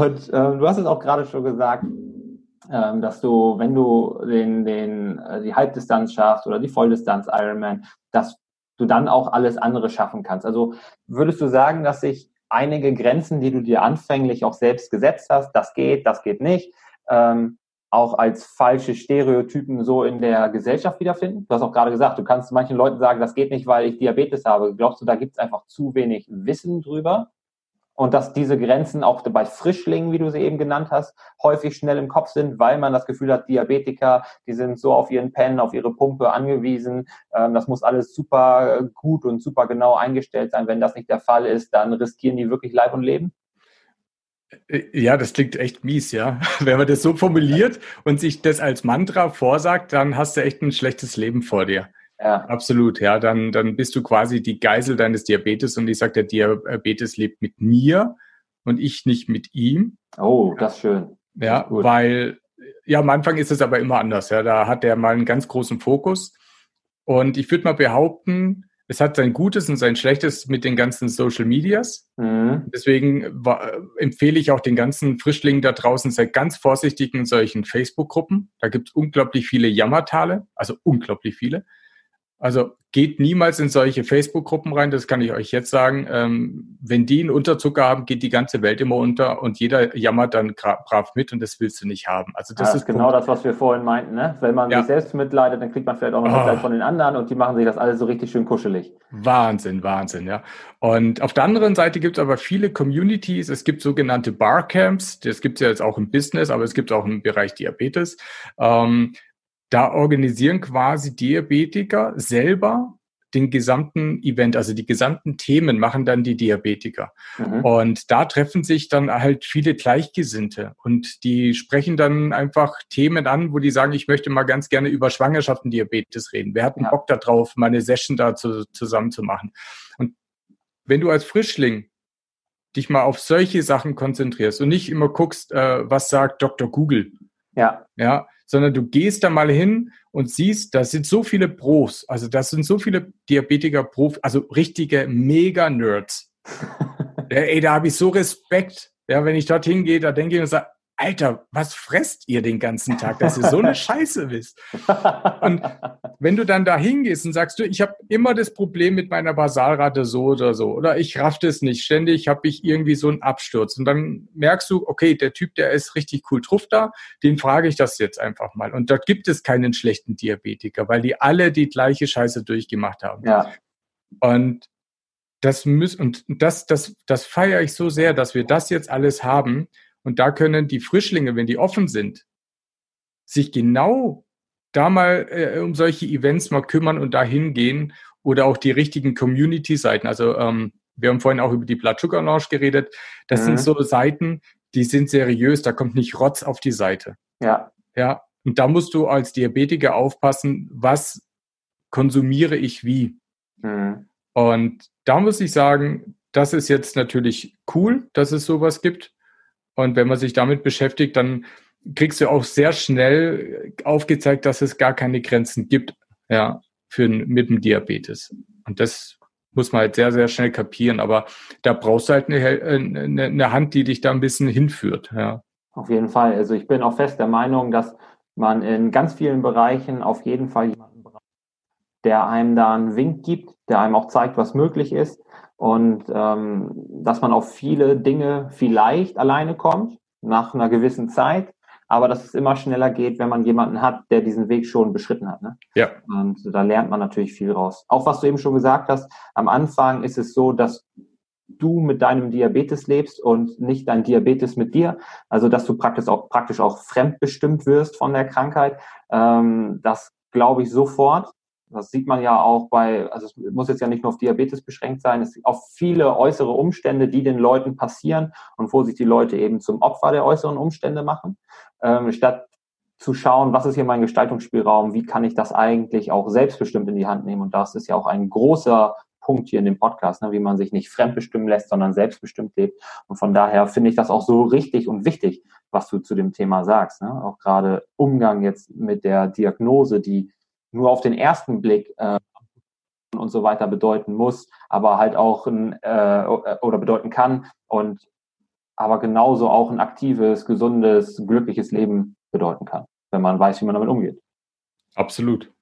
Und äh, du hast es auch gerade schon gesagt, ähm, dass du, wenn du den, den, äh, die Halbdistanz schaffst oder die Volldistanz Ironman, dass du dann auch alles andere schaffen kannst. Also würdest du sagen, dass sich einige Grenzen, die du dir anfänglich auch selbst gesetzt hast, das geht, das geht nicht, ähm, auch als falsche Stereotypen so in der Gesellschaft wiederfinden? Du hast auch gerade gesagt, du kannst manchen Leuten sagen, das geht nicht, weil ich Diabetes habe. Glaubst du, da gibt es einfach zu wenig Wissen drüber? Und dass diese Grenzen auch bei Frischlingen, wie du sie eben genannt hast, häufig schnell im Kopf sind, weil man das Gefühl hat, Diabetiker, die sind so auf ihren Pen, auf ihre Pumpe angewiesen. Ähm, das muss alles super gut und super genau eingestellt sein. Wenn das nicht der Fall ist, dann riskieren die wirklich Leib und Leben. Äh, ja, das klingt echt mies, ja. Wenn man das so formuliert und sich das als Mantra vorsagt, dann hast du echt ein schlechtes Leben vor dir. Ja. Absolut, ja. Dann, dann bist du quasi die Geisel deines Diabetes und ich sage, der Diabetes lebt mit mir und ich nicht mit ihm. Oh, das ist schön. Ja, weil, ja, am Anfang ist es aber immer anders, ja. Da hat er mal einen ganz großen Fokus. Und ich würde mal behaupten, es hat sein Gutes und sein Schlechtes mit den ganzen Social Medias. Mhm. Deswegen empfehle ich auch den ganzen Frischlingen da draußen, seid ganz vorsichtig in solchen Facebook-Gruppen. Da gibt es unglaublich viele Jammertale, also unglaublich viele. Also geht niemals in solche Facebook-Gruppen rein, das kann ich euch jetzt sagen. Ähm, wenn die einen Unterzucker haben, geht die ganze Welt immer unter und jeder jammert dann brav mit und das willst du nicht haben. Also das ja, ist genau Punkt. das, was wir vorhin meinten. Ne? Wenn man ja. sich selbst mitleidet, dann kriegt man vielleicht auch noch Mitleid oh. von den anderen und die machen sich das alles so richtig schön kuschelig. Wahnsinn, Wahnsinn, ja. Und auf der anderen Seite gibt es aber viele Communities. Es gibt sogenannte Barcamps. Das gibt es ja jetzt auch im Business, aber es gibt auch im Bereich Diabetes. Ähm, da organisieren quasi Diabetiker selber den gesamten Event, also die gesamten Themen machen dann die Diabetiker. Mhm. Und da treffen sich dann halt viele Gleichgesinnte und die sprechen dann einfach Themen an, wo die sagen, ich möchte mal ganz gerne über Schwangerschaft und Diabetes reden. Wer hat einen ja. Bock darauf, mal eine Session da zu, zusammen zu machen? Und wenn du als Frischling dich mal auf solche Sachen konzentrierst und nicht immer guckst, äh, was sagt Dr. Google. Ja. Ja, sondern du gehst da mal hin und siehst, da sind so viele Pros, also das sind so viele Diabetiker Prof, also richtige Mega-Nerds. ja, ey, da habe ich so Respekt. Ja, wenn ich dorthin gehe, da denke ich und sage, Alter, was fresst ihr den ganzen Tag, dass ihr so eine Scheiße wisst? Und wenn du dann da hingehst und sagst, du, ich habe immer das Problem mit meiner Basalrate so oder so, oder ich raff das nicht, ständig habe ich irgendwie so einen Absturz. Und dann merkst du, okay, der Typ, der ist richtig cool drauf da, den frage ich das jetzt einfach mal. Und dort gibt es keinen schlechten Diabetiker, weil die alle die gleiche Scheiße durchgemacht haben. Ja. Und das muss, und das, das, das feiere ich so sehr, dass wir das jetzt alles haben und da können die Frischlinge, wenn die offen sind, sich genau da mal äh, um solche Events mal kümmern und da hingehen oder auch die richtigen Community-Seiten. Also ähm, wir haben vorhin auch über die Blood Sugar Lounge geredet. Das mhm. sind so Seiten, die sind seriös, da kommt nicht Rotz auf die Seite. Ja. Ja. Und da musst du als Diabetiker aufpassen, was konsumiere ich wie. Mhm. Und da muss ich sagen, das ist jetzt natürlich cool, dass es sowas gibt. Und wenn man sich damit beschäftigt, dann kriegst du auch sehr schnell aufgezeigt, dass es gar keine Grenzen gibt, ja, für mit dem Diabetes. Und das muss man halt sehr, sehr schnell kapieren. Aber da brauchst du halt eine, eine, eine Hand, die dich da ein bisschen hinführt, ja. Auf jeden Fall. Also ich bin auch fest der Meinung, dass man in ganz vielen Bereichen auf jeden Fall jemanden braucht, der einem da einen Wink gibt, der einem auch zeigt, was möglich ist und ähm, dass man auf viele Dinge vielleicht alleine kommt nach einer gewissen Zeit, aber dass es immer schneller geht, wenn man jemanden hat, der diesen Weg schon beschritten hat. Ne? Ja. Und da lernt man natürlich viel raus. Auch was du eben schon gesagt hast, am Anfang ist es so, dass du mit deinem Diabetes lebst und nicht dein Diabetes mit dir. Also dass du praktisch auch praktisch auch fremdbestimmt wirst von der Krankheit. Ähm, das glaube ich sofort. Das sieht man ja auch bei, also es muss jetzt ja nicht nur auf Diabetes beschränkt sein, es auf viele äußere Umstände, die den Leuten passieren und wo sich die Leute eben zum Opfer der äußeren Umstände machen, ähm, statt zu schauen, was ist hier mein Gestaltungsspielraum, wie kann ich das eigentlich auch selbstbestimmt in die Hand nehmen. Und das ist ja auch ein großer Punkt hier in dem Podcast, ne, wie man sich nicht fremdbestimmen lässt, sondern selbstbestimmt lebt. Und von daher finde ich das auch so richtig und wichtig, was du zu dem Thema sagst. Ne? Auch gerade Umgang jetzt mit der Diagnose, die nur auf den ersten Blick äh, und so weiter bedeuten muss, aber halt auch ein, äh, oder bedeuten kann und aber genauso auch ein aktives, gesundes, glückliches Leben bedeuten kann, wenn man weiß, wie man damit umgeht. Absolut.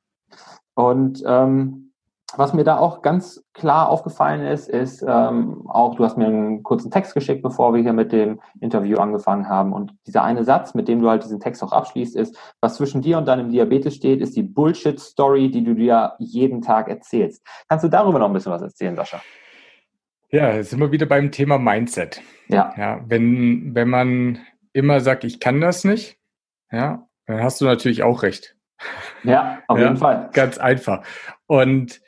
Und ähm, was mir da auch ganz klar aufgefallen ist, ist ähm, auch, du hast mir einen kurzen Text geschickt, bevor wir hier mit dem Interview angefangen haben. Und dieser eine Satz, mit dem du halt diesen Text auch abschließt, ist, was zwischen dir und deinem Diabetes steht, ist die Bullshit-Story, die du dir jeden Tag erzählst. Kannst du darüber noch ein bisschen was erzählen, Sascha? Ja, jetzt sind wir wieder beim Thema Mindset. Ja. ja wenn, wenn man immer sagt, ich kann das nicht, ja, dann hast du natürlich auch recht. Ja, auf jeden Fall. Ganz einfach. Und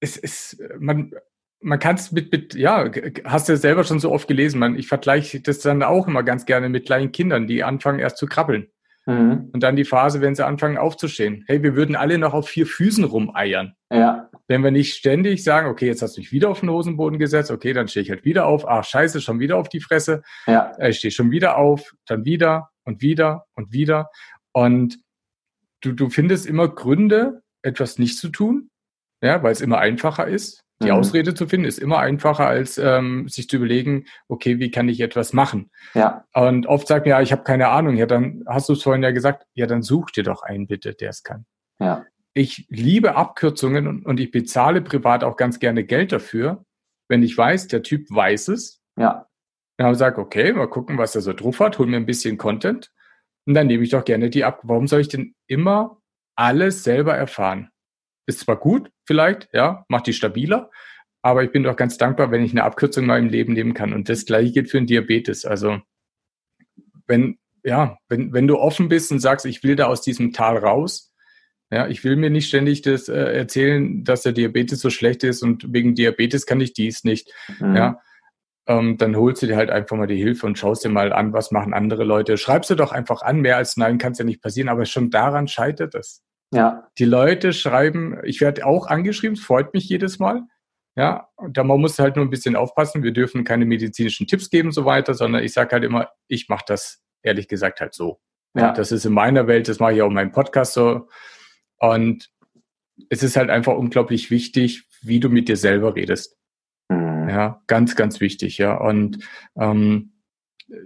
es ist, man, man kann es mit, mit, ja, hast du ja selber schon so oft gelesen, man, ich vergleiche das dann auch immer ganz gerne mit kleinen Kindern, die anfangen erst zu krabbeln. Mhm. Und dann die Phase, wenn sie anfangen aufzustehen. Hey, wir würden alle noch auf vier Füßen rumeiern. Ja. Wenn wir nicht ständig sagen, okay, jetzt hast du mich wieder auf den Hosenboden gesetzt, okay, dann stehe ich halt wieder auf, ach scheiße, schon wieder auf die Fresse. Ja. Ich stehe schon wieder auf, dann wieder und wieder und wieder. Und du, du findest immer Gründe, etwas nicht zu tun ja, weil es immer einfacher ist. Die mhm. Ausrede zu finden ist immer einfacher, als ähm, sich zu überlegen, okay, wie kann ich etwas machen? Ja. Und oft sagt mir, ja, ich habe keine Ahnung. Ja, dann hast du es vorhin ja gesagt, ja, dann such dir doch einen bitte, der es kann. Ja. Ich liebe Abkürzungen und, und ich bezahle privat auch ganz gerne Geld dafür, wenn ich weiß, der Typ weiß es. Ja. Dann gesagt, okay, mal gucken, was er so drauf hat, hol mir ein bisschen Content und dann nehme ich doch gerne die ab. Warum soll ich denn immer alles selber erfahren? Ist zwar gut, vielleicht, ja, macht die stabiler, aber ich bin doch ganz dankbar, wenn ich eine Abkürzung in meinem Leben nehmen kann. Und das gleiche gilt für den Diabetes. Also, wenn, ja, wenn, wenn du offen bist und sagst, ich will da aus diesem Tal raus, ja, ich will mir nicht ständig das äh, erzählen, dass der Diabetes so schlecht ist und wegen Diabetes kann ich dies nicht. Mhm. Ja, ähm, dann holst du dir halt einfach mal die Hilfe und schaust dir mal an, was machen andere Leute. Schreibst du doch einfach an, mehr als nein kann es ja nicht passieren, aber schon daran scheitert es. Ja. Die Leute schreiben, ich werde auch angeschrieben, es freut mich jedes Mal. Ja, und da man muss halt nur ein bisschen aufpassen. Wir dürfen keine medizinischen Tipps geben, so weiter, sondern ich sage halt immer, ich mache das ehrlich gesagt halt so. Ja. Das ist in meiner Welt, das mache ich auch in meinem Podcast so. Und es ist halt einfach unglaublich wichtig, wie du mit dir selber redest. Mhm. Ja, ganz, ganz wichtig, ja. Und ähm,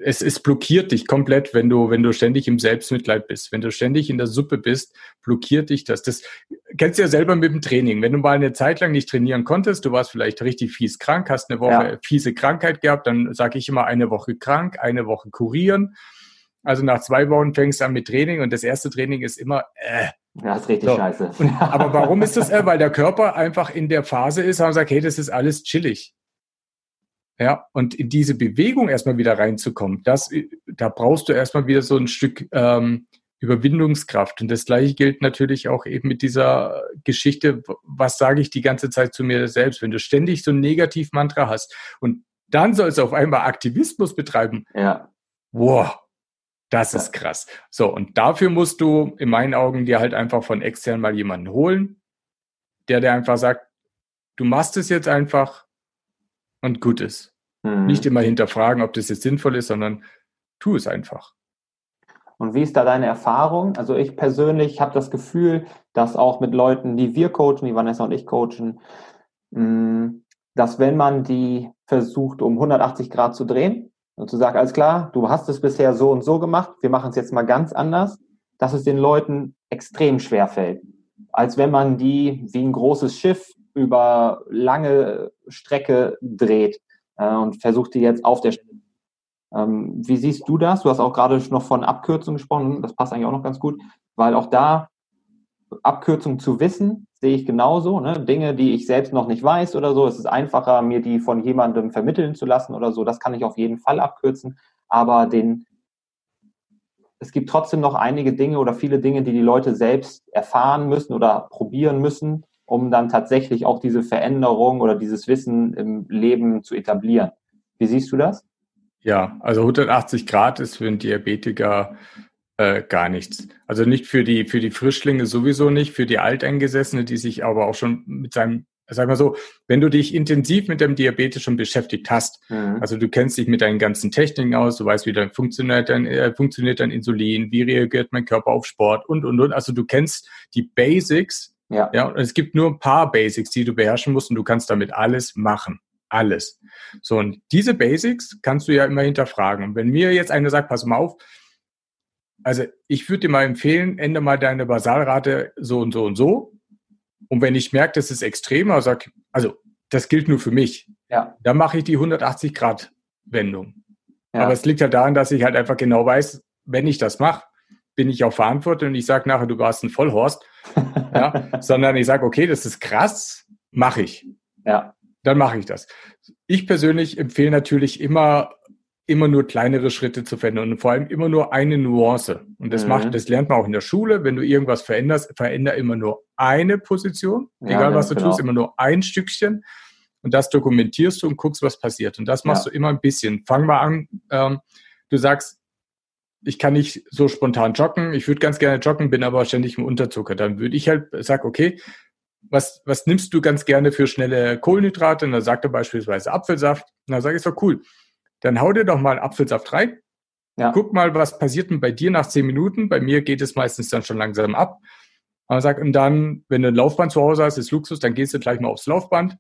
es, es blockiert dich komplett, wenn du, wenn du ständig im Selbstmitleid bist. Wenn du ständig in der Suppe bist, blockiert dich das. Das kennst du ja selber mit dem Training. Wenn du mal eine Zeit lang nicht trainieren konntest, du warst vielleicht richtig fies krank, hast eine Woche ja. fiese Krankheit gehabt, dann sage ich immer eine Woche krank, eine Woche kurieren. Also nach zwei Wochen fängst du an mit Training und das erste Training ist immer, äh, ja, ist richtig so. scheiße. aber warum ist das? Äh, weil der Körper einfach in der Phase ist und sagt, hey, das ist alles chillig. Ja, und in diese Bewegung erstmal wieder reinzukommen, das, da brauchst du erstmal wieder so ein Stück ähm, Überwindungskraft. Und das gleiche gilt natürlich auch eben mit dieser Geschichte, was sage ich die ganze Zeit zu mir selbst, wenn du ständig so ein Negativ-Mantra hast und dann sollst du auf einmal Aktivismus betreiben. Ja. Wow, das ist krass. So, und dafür musst du in meinen Augen dir halt einfach von extern mal jemanden holen, der dir einfach sagt, du machst es jetzt einfach und gut ist. Mhm. Nicht immer hinterfragen, ob das jetzt sinnvoll ist, sondern tu es einfach. Und wie ist da deine Erfahrung? Also ich persönlich habe das Gefühl, dass auch mit Leuten, die wir coachen, die Vanessa und ich coachen, mm, dass wenn man die versucht, um 180 Grad zu drehen und zu sagen, alles klar, du hast es bisher so und so gemacht, wir machen es jetzt mal ganz anders, dass es den Leuten extrem schwer fällt. Als wenn man die wie ein großes Schiff über lange Strecke dreht äh, und versucht die jetzt auf der Stelle. Ähm, wie siehst du das? Du hast auch gerade noch von Abkürzungen gesprochen, das passt eigentlich auch noch ganz gut, weil auch da Abkürzungen zu wissen, sehe ich genauso. Ne? Dinge, die ich selbst noch nicht weiß oder so, es ist einfacher, mir die von jemandem vermitteln zu lassen oder so, das kann ich auf jeden Fall abkürzen. Aber den, es gibt trotzdem noch einige Dinge oder viele Dinge, die die Leute selbst erfahren müssen oder probieren müssen, um dann tatsächlich auch diese Veränderung oder dieses Wissen im Leben zu etablieren. Wie siehst du das? Ja, also 180 Grad ist für einen Diabetiker äh, gar nichts. Also nicht für die, für die Frischlinge sowieso nicht, für die Alteingesessene, die sich aber auch schon mit seinem, sag mal so, wenn du dich intensiv mit dem Diabetes schon beschäftigt hast, mhm. also du kennst dich mit deinen ganzen Techniken aus, du weißt, wie dein funktioniert dein, äh, funktioniert dein Insulin, wie reagiert mein Körper auf Sport und, und, und. Also du kennst die Basics ja. ja. Und es gibt nur ein paar Basics, die du beherrschen musst und du kannst damit alles machen. alles. So, und diese Basics kannst du ja immer hinterfragen. Und wenn mir jetzt einer sagt, pass mal auf, also ich würde dir mal empfehlen, ändere mal deine Basalrate so und so und so. Und wenn ich merke, das ist extrem, also, sag, also das gilt nur für mich, ja. dann mache ich die 180 Grad Wendung. Ja. Aber es liegt halt daran, dass ich halt einfach genau weiß, wenn ich das mache, bin ich auch verantwortlich und ich sage nachher, du warst ein Vollhorst, ja, sondern ich sage, okay, das ist krass, mache ich. Ja. Dann mache ich das. Ich persönlich empfehle natürlich immer, immer nur kleinere Schritte zu verändern und vor allem immer nur eine Nuance. Und das mhm. macht, das lernt man auch in der Schule. Wenn du irgendwas veränderst, veränder immer nur eine Position, ja, egal was du genau. tust, immer nur ein Stückchen. Und das dokumentierst du und guckst, was passiert. Und das machst ja. du immer ein bisschen. Fang mal an, ähm, du sagst, ich kann nicht so spontan joggen, ich würde ganz gerne joggen, bin aber ständig im Unterzucker. Dann würde ich halt sagen, okay, was, was nimmst du ganz gerne für schnelle Kohlenhydrate? Und dann sagt er beispielsweise Apfelsaft. Und dann sage ich so, cool, dann hau dir doch mal Apfelsaft rein. Ja. Guck mal, was passiert denn bei dir nach zehn Minuten. Bei mir geht es meistens dann schon langsam ab. Und, sagt, und dann, wenn du ein Laufband zu Hause hast, ist Luxus, dann gehst du gleich mal aufs Laufband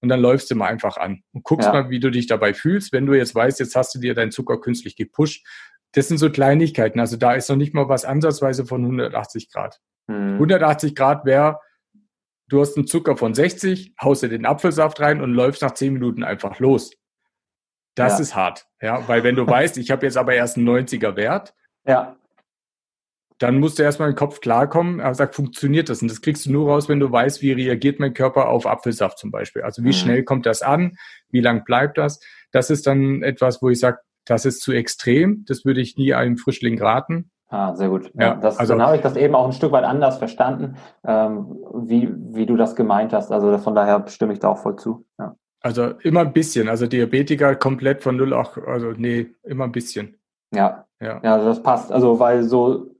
und dann läufst du mal einfach an und guckst ja. mal, wie du dich dabei fühlst. Wenn du jetzt weißt, jetzt hast du dir deinen Zucker künstlich gepusht, das sind so Kleinigkeiten. Also da ist noch nicht mal was ansatzweise von 180 Grad. Mhm. 180 Grad wäre, du hast einen Zucker von 60, haust dir den Apfelsaft rein und läufst nach 10 Minuten einfach los. Das ja. ist hart, ja, weil wenn du weißt, ich habe jetzt aber erst einen 90er Wert, ja. dann musst du erstmal im Kopf klarkommen, er sagt, funktioniert das? Und das kriegst du nur raus, wenn du weißt, wie reagiert mein Körper auf Apfelsaft zum Beispiel. Also wie mhm. schnell kommt das an, wie lang bleibt das? Das ist dann etwas, wo ich sage, das ist zu extrem. Das würde ich nie einem Frischling raten. Ah, sehr gut. Ja, das, also, dann habe ich das eben auch ein Stück weit anders verstanden, ähm, wie, wie du das gemeint hast. Also von daher stimme ich da auch voll zu. Ja. Also immer ein bisschen. Also Diabetiker komplett von null auch, also nee, immer ein bisschen. Ja. Ja, ja also das passt. Also weil so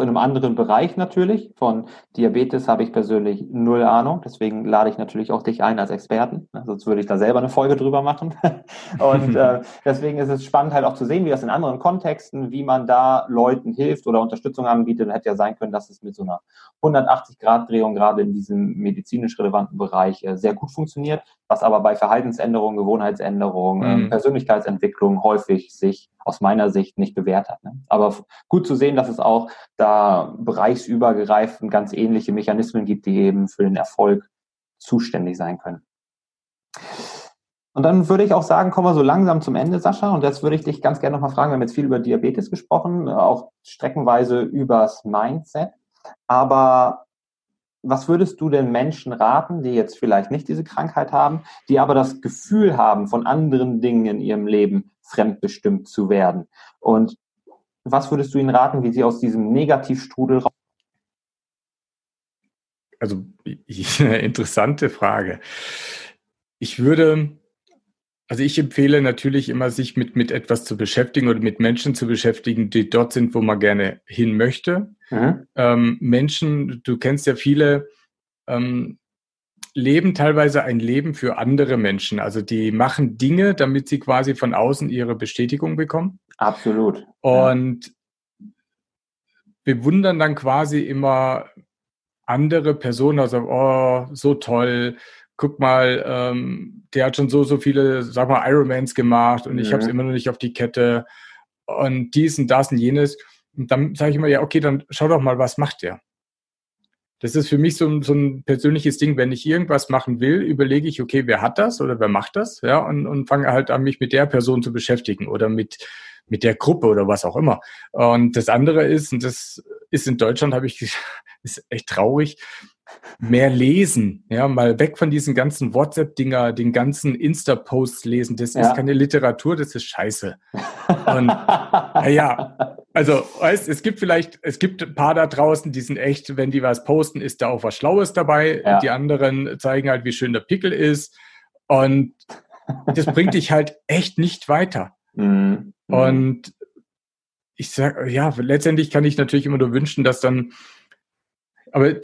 in einem anderen Bereich natürlich. Von Diabetes habe ich persönlich null Ahnung. Deswegen lade ich natürlich auch dich ein als Experten. Sonst würde ich da selber eine Folge drüber machen. Und äh, deswegen ist es spannend halt auch zu sehen, wie das in anderen Kontexten, wie man da Leuten hilft oder Unterstützung anbietet. Und hätte ja sein können, dass es mit so einer 180-Grad-Drehung gerade in diesem medizinisch relevanten Bereich äh, sehr gut funktioniert, was aber bei Verhaltensänderungen, Gewohnheitsänderungen, mhm. äh, Persönlichkeitsentwicklung häufig sich aus meiner Sicht nicht bewährt hat. Ne? Aber gut zu sehen, dass es auch da bereichsübergreifend ganz ähnliche Mechanismen gibt, die eben für den Erfolg zuständig sein können. Und dann würde ich auch sagen, kommen wir so langsam zum Ende, Sascha. Und jetzt würde ich dich ganz gerne nochmal fragen, wir haben jetzt viel über Diabetes gesprochen, auch streckenweise übers Mindset. Aber was würdest du den Menschen raten, die jetzt vielleicht nicht diese Krankheit haben, die aber das Gefühl haben, von anderen Dingen in ihrem Leben fremdbestimmt zu werden? Und was würdest du ihnen raten, wie sie aus diesem Negativstrudel raus? Also, interessante Frage. Ich würde, also ich empfehle natürlich immer, sich mit, mit etwas zu beschäftigen oder mit Menschen zu beschäftigen, die dort sind, wo man gerne hin möchte. Mhm. Ähm, Menschen, du kennst ja viele, ähm, leben teilweise ein Leben für andere Menschen. Also die machen Dinge, damit sie quasi von außen ihre Bestätigung bekommen. Absolut. Und bewundern dann quasi immer andere Personen, also, oh, so toll, guck mal, ähm, der hat schon so, so viele, sag mal, Ironmans gemacht und mhm. ich habe es immer noch nicht auf die Kette und dies und das und jenes. Und dann sage ich immer, ja, okay, dann schau doch mal, was macht der? Das ist für mich so, so ein persönliches Ding. Wenn ich irgendwas machen will, überlege ich, okay, wer hat das oder wer macht das? Ja, und, und fange halt an, mich mit der Person zu beschäftigen oder mit, mit der Gruppe oder was auch immer. Und das andere ist, und das ist in Deutschland, habe ich, ist echt traurig, mehr lesen, ja, mal weg von diesen ganzen WhatsApp-Dinger, den ganzen Insta-Posts lesen. Das ja. ist keine Literatur, das ist Scheiße. Und ja, also weißt, es gibt vielleicht, es gibt ein paar da draußen, die sind echt, wenn die was posten, ist da auch was Schlaues dabei. Ja. Die anderen zeigen halt, wie schön der Pickel ist. Und das bringt dich halt echt nicht weiter. Mhm. Und ich sag, ja, letztendlich kann ich natürlich immer nur wünschen, dass dann, aber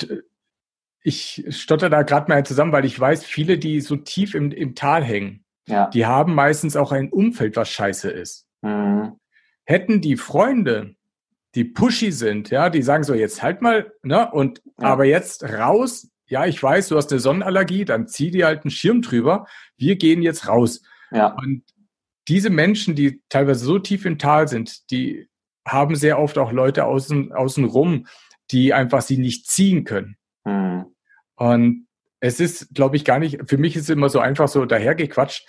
ich stotter da gerade mal zusammen, weil ich weiß, viele, die so tief im, im Tal hängen, ja. die haben meistens auch ein Umfeld, was scheiße ist. Mhm. Hätten die Freunde, die pushy sind, ja, die sagen so, jetzt halt mal, ne, und ja. aber jetzt raus, ja, ich weiß, du hast eine Sonnenallergie, dann zieh dir halt einen Schirm drüber. Wir gehen jetzt raus. Ja. Und diese Menschen, die teilweise so tief im Tal sind, die haben sehr oft auch Leute außen, außen rum, die einfach sie nicht ziehen können. Mhm. Und es ist, glaube ich, gar nicht, für mich ist es immer so einfach so dahergequatscht,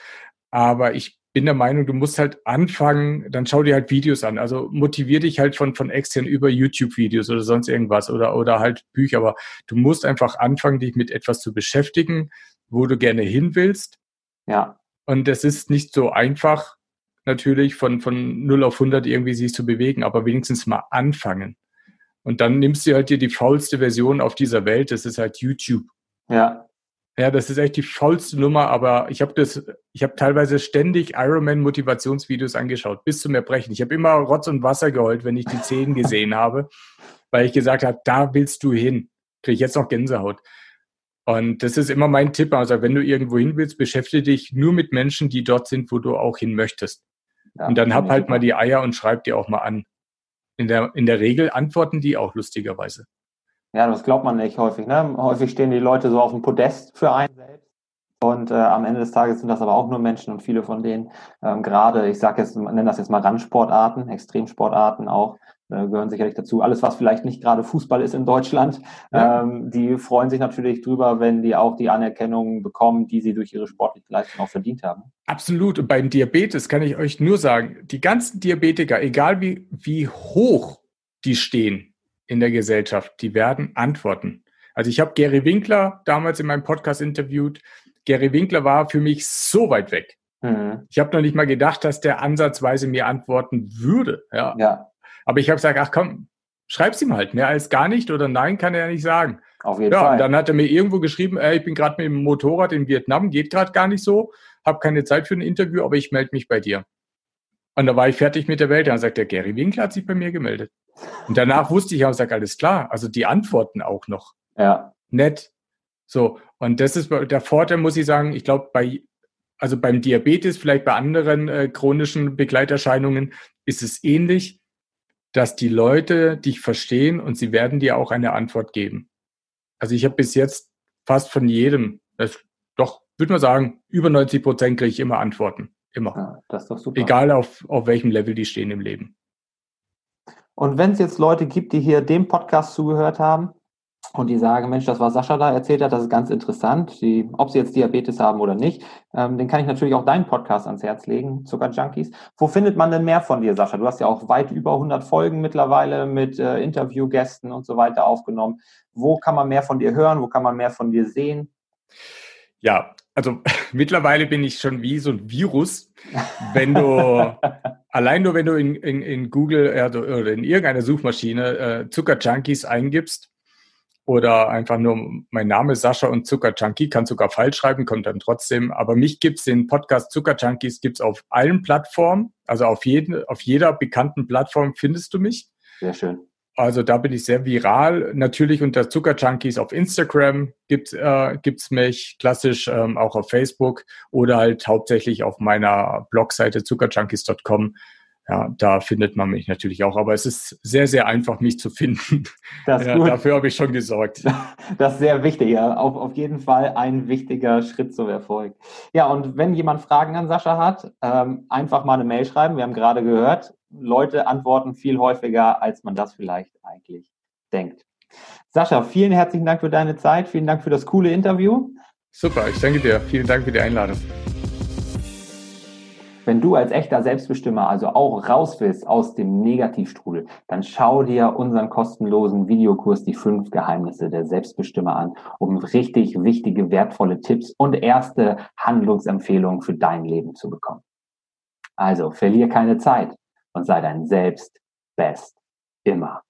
aber ich bin der Meinung, du musst halt anfangen, dann schau dir halt Videos an. Also motivier dich halt von, von extern über YouTube-Videos oder sonst irgendwas oder, oder halt Bücher. Aber du musst einfach anfangen, dich mit etwas zu beschäftigen, wo du gerne hin willst. Ja. Und es ist nicht so einfach, natürlich von, von 0 auf 100 irgendwie sich zu bewegen, aber wenigstens mal anfangen. Und dann nimmst du halt dir die faulste Version auf dieser Welt, das ist halt YouTube. Ja. Ja, das ist echt die faulste Nummer, aber ich habe das, ich habe teilweise ständig Ironman Motivationsvideos angeschaut, bis zum Erbrechen. Ich habe immer Rotz und Wasser geheult, wenn ich die Zehen gesehen habe, weil ich gesagt habe, da willst du hin. Kriege ich jetzt noch Gänsehaut. Und das ist immer mein Tipp. Also wenn du irgendwo hin willst, beschäftige dich nur mit Menschen, die dort sind, wo du auch hin möchtest. Ja, und dann hab halt mal die Eier und schreib die auch mal an. In der, in der Regel antworten die auch lustigerweise. Ja, das glaubt man nicht häufig. Ne? Häufig stehen die Leute so auf dem Podest für einen selbst. Und äh, am Ende des Tages sind das aber auch nur Menschen und viele von denen ähm, gerade, ich sage jetzt, nenne das jetzt mal Randsportarten, Extremsportarten auch, äh, gehören sicherlich dazu. Alles, was vielleicht nicht gerade Fußball ist in Deutschland, ja. ähm, die freuen sich natürlich drüber, wenn die auch die Anerkennung bekommen, die sie durch ihre sportliche Leistung auch verdient haben. Absolut. Und beim Diabetes kann ich euch nur sagen, die ganzen Diabetiker, egal wie, wie hoch die stehen in der Gesellschaft, die werden antworten. Also ich habe Gary Winkler damals in meinem Podcast interviewt. Gary Winkler war für mich so weit weg. Mhm. Ich habe noch nicht mal gedacht, dass der ansatzweise mir antworten würde. Ja. ja. Aber ich habe gesagt, ach komm, schreib's ihm halt. Mehr als gar nicht oder nein kann er ja nicht sagen. Auf jeden ja, Fall. Und dann hat er mir irgendwo geschrieben, ey, ich bin gerade mit dem Motorrad in Vietnam, geht gerade gar nicht so, habe keine Zeit für ein Interview, aber ich melde mich bei dir. Und da war ich fertig mit der Welt. Dann sagt der Gary Winkler hat sich bei mir gemeldet. Und danach wusste ich auch, sag alles klar. Also die antworten auch noch. Ja. Nett. So. Und das ist der Vorteil, muss ich sagen. Ich glaube, bei, also beim Diabetes, vielleicht bei anderen äh, chronischen Begleiterscheinungen ist es ähnlich dass die Leute dich verstehen und sie werden dir auch eine Antwort geben. Also ich habe bis jetzt fast von jedem, das, doch, würde man sagen, über 90 Prozent kriege ich immer Antworten. Immer. Ja, das ist doch super. Egal auf, auf welchem Level die stehen im Leben. Und wenn es jetzt Leute gibt, die hier dem Podcast zugehört haben und die sagen, Mensch, das war Sascha da erzählt hat, das ist ganz interessant, die, ob sie jetzt Diabetes haben oder nicht, ähm, den kann ich natürlich auch deinen Podcast ans Herz legen, Zucker Junkies. Wo findet man denn mehr von dir, Sascha? Du hast ja auch weit über 100 Folgen mittlerweile mit äh, Interviewgästen und so weiter aufgenommen. Wo kann man mehr von dir hören? Wo kann man mehr von dir sehen? Ja, also mittlerweile bin ich schon wie so ein Virus. Wenn du allein nur, wenn du in, in, in Google äh, oder in irgendeiner Suchmaschine äh, Zucker Junkies eingibst, oder einfach nur mein Name Sascha und Zucker Junkie, kann sogar falsch schreiben, kommt dann trotzdem. Aber mich gibt's den Podcast Zucker Junkies gibt's auf allen Plattformen, also auf jeden, auf jeder bekannten Plattform findest du mich. Sehr schön. Also da bin ich sehr viral. Natürlich unter Zucker Junkies auf Instagram gibt äh, gibt's mich klassisch ähm, auch auf Facebook oder halt hauptsächlich auf meiner Blogseite zuckerjunkies.com ja, da findet man mich natürlich auch. Aber es ist sehr, sehr einfach, mich zu finden. Ja, dafür habe ich schon gesorgt. Das ist sehr wichtig. Ja. Auf, auf jeden Fall ein wichtiger Schritt zum Erfolg. Ja, und wenn jemand Fragen an Sascha hat, ähm, einfach mal eine Mail schreiben. Wir haben gerade gehört, Leute antworten viel häufiger, als man das vielleicht eigentlich denkt. Sascha, vielen herzlichen Dank für deine Zeit. Vielen Dank für das coole Interview. Super, ich danke dir. Vielen Dank für die Einladung. Wenn du als echter Selbstbestimmer also auch raus willst aus dem Negativstrudel, dann schau dir unseren kostenlosen Videokurs Die fünf Geheimnisse der Selbstbestimmer an, um richtig wichtige, wertvolle Tipps und erste Handlungsempfehlungen für dein Leben zu bekommen. Also verlier keine Zeit und sei dein Selbst best immer.